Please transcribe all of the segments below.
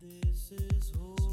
Keep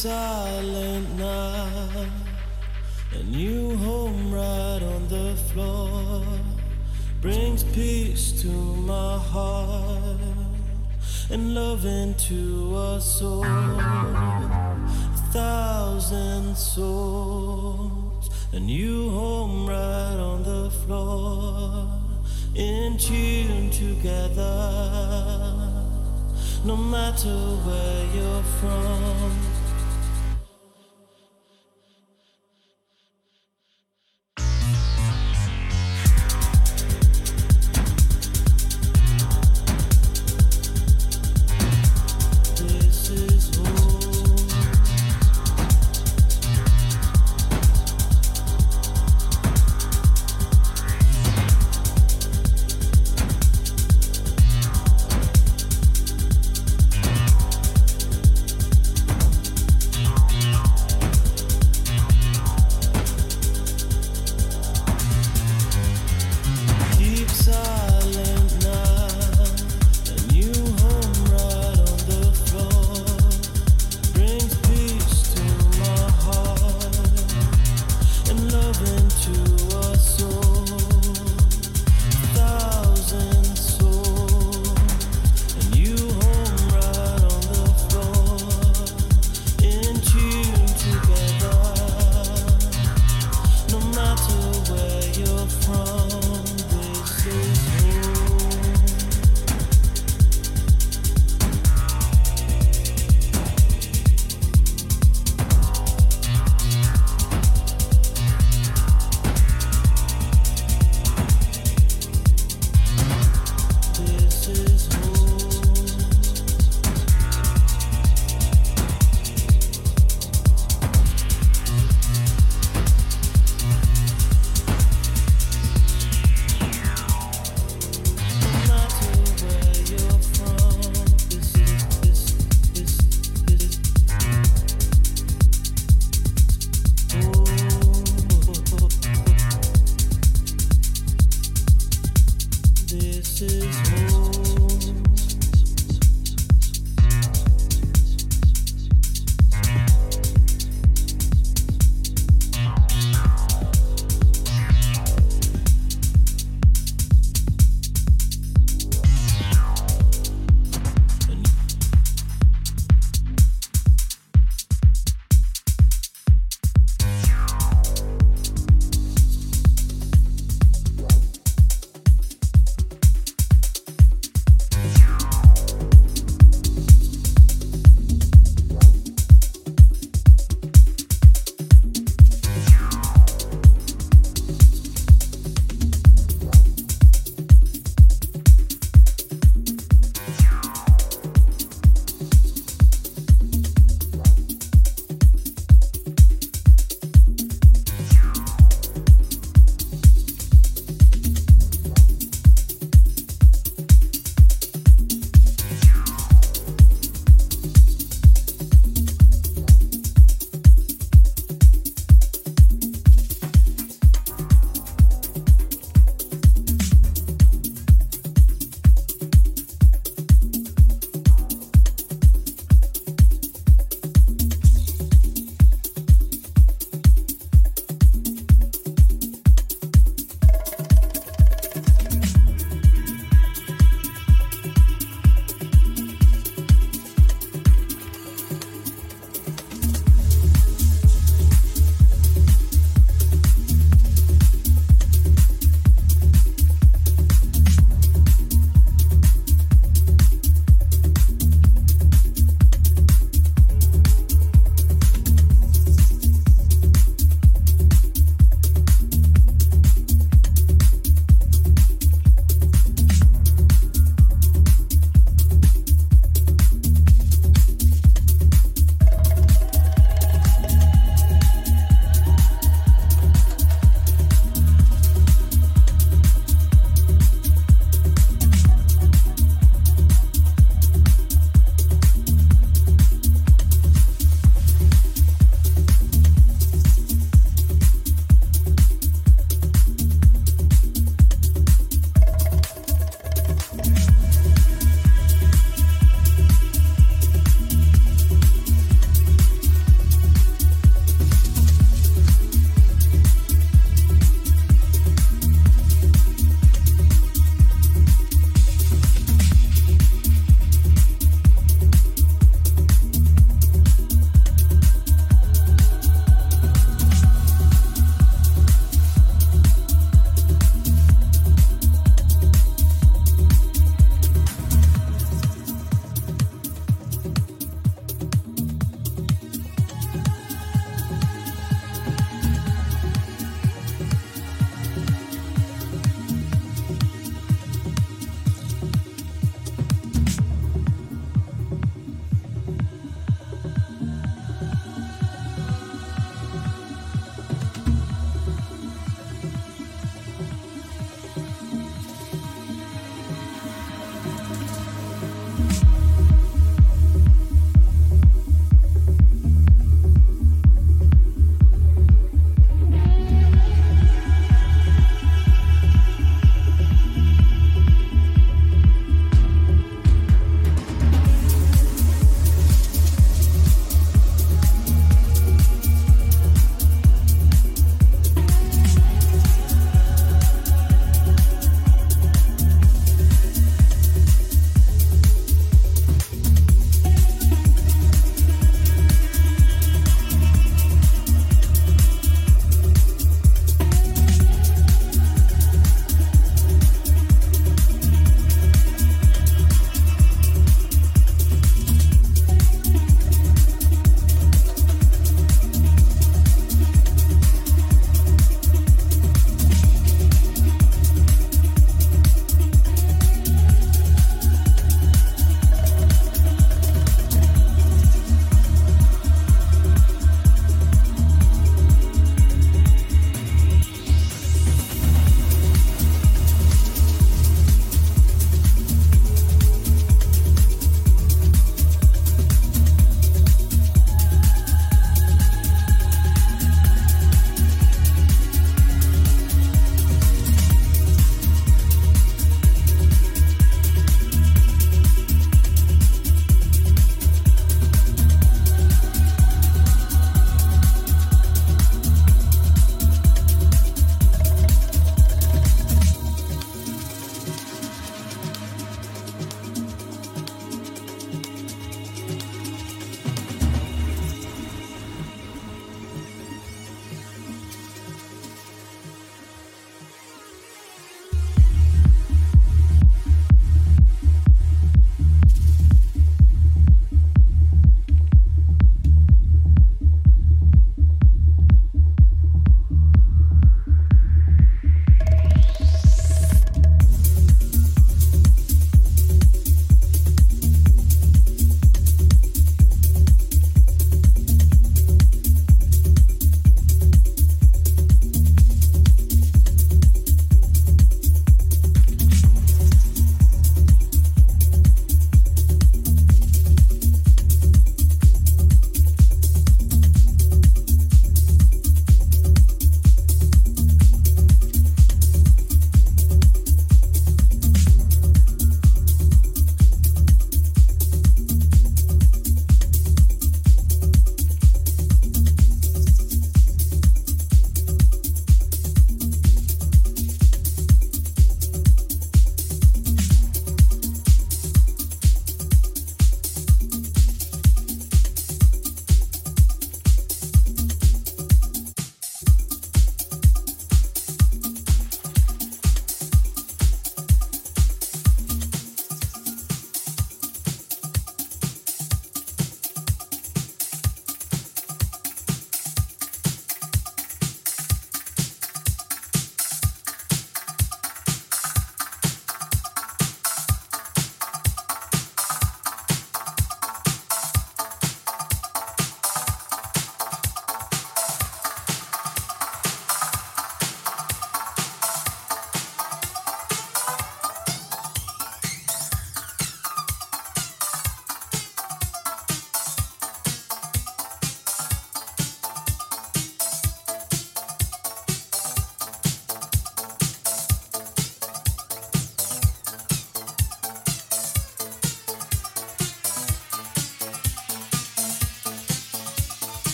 silent night, a new home right on the floor brings peace to my heart and love into a soul. Thousand souls, a new home right on the floor, in tune together no matter where you're from.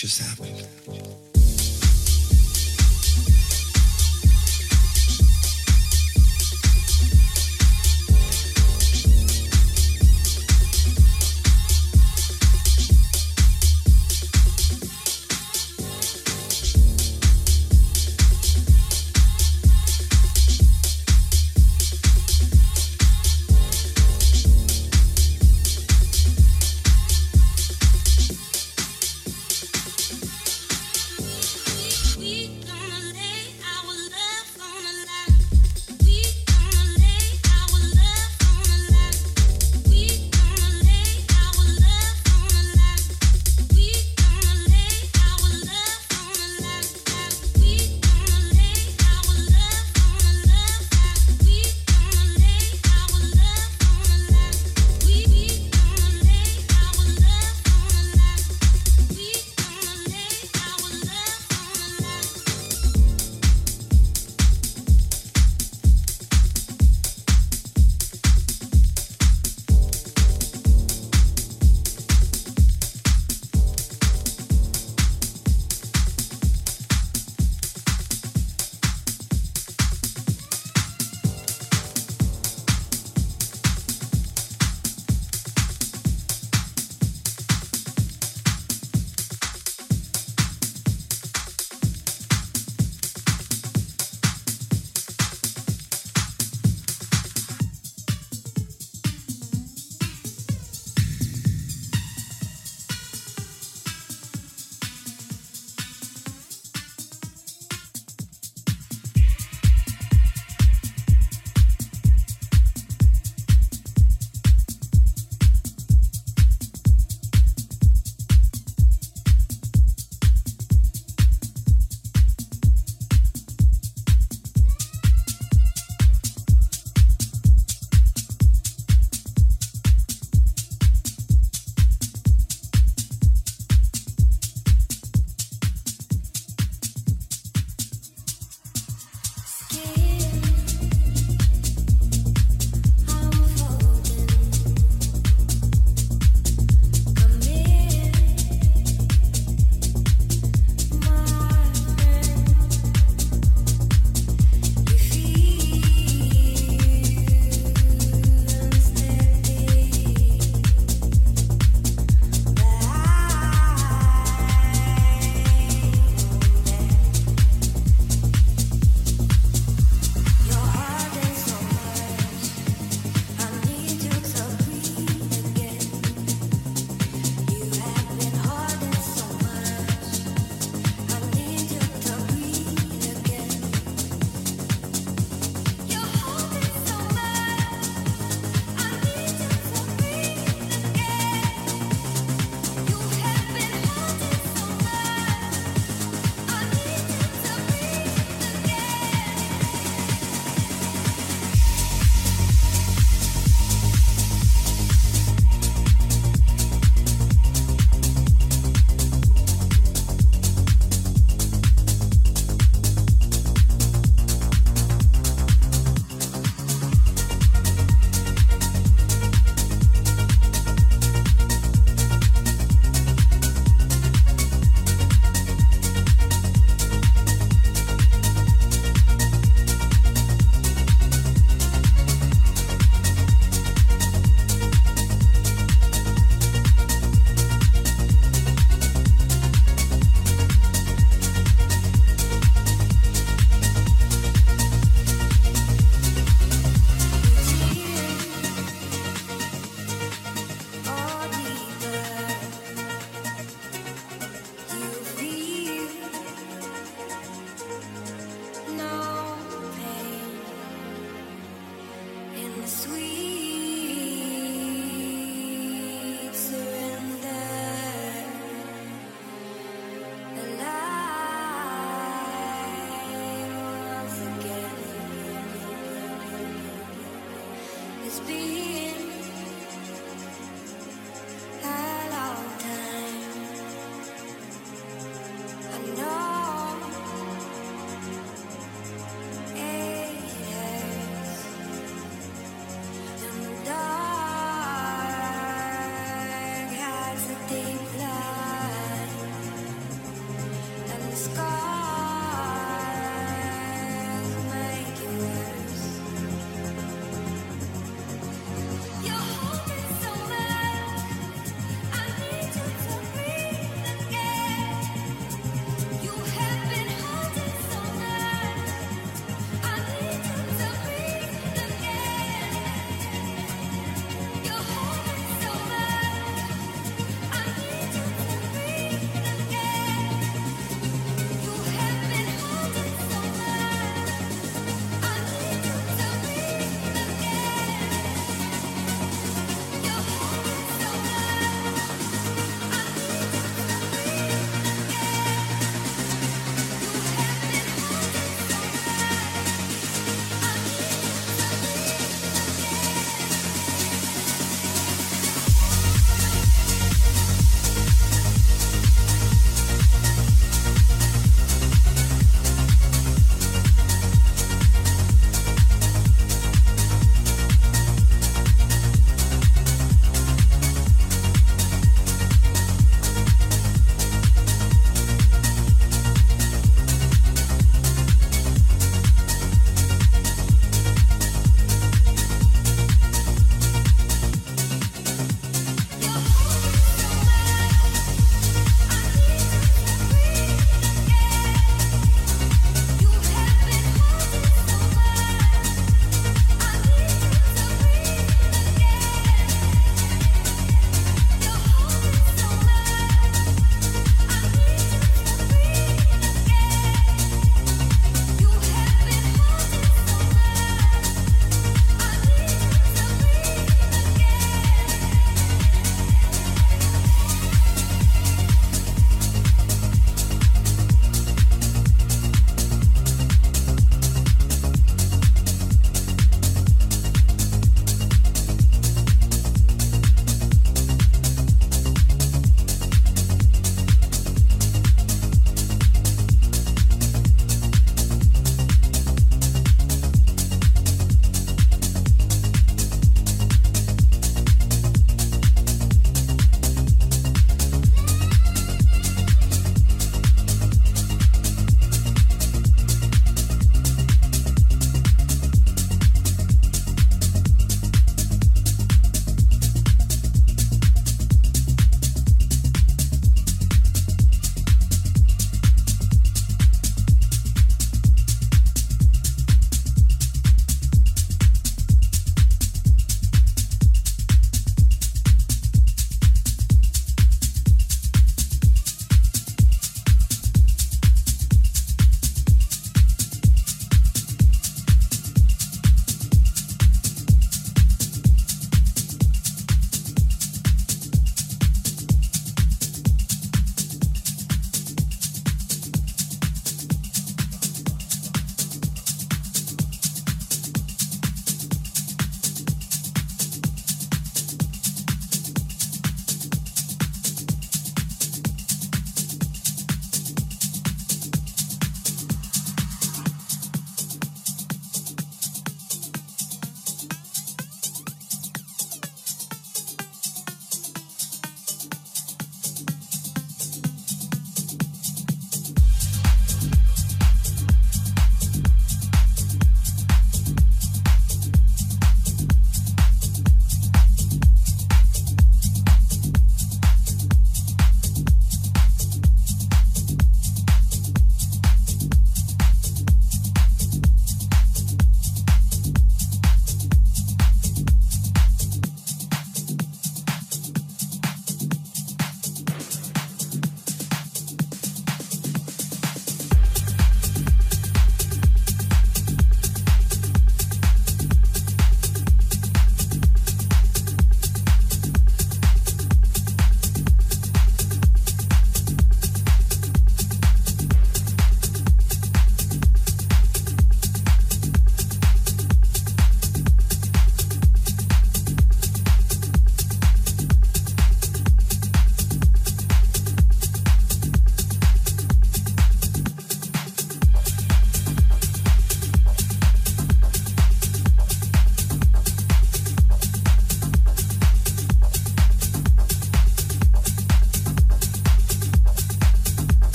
just happened.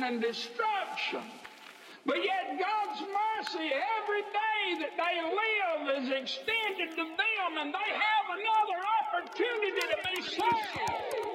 Corruption and destruction. But yet God's mercy every day that they live is extended to them and they have another opportunity to be saved.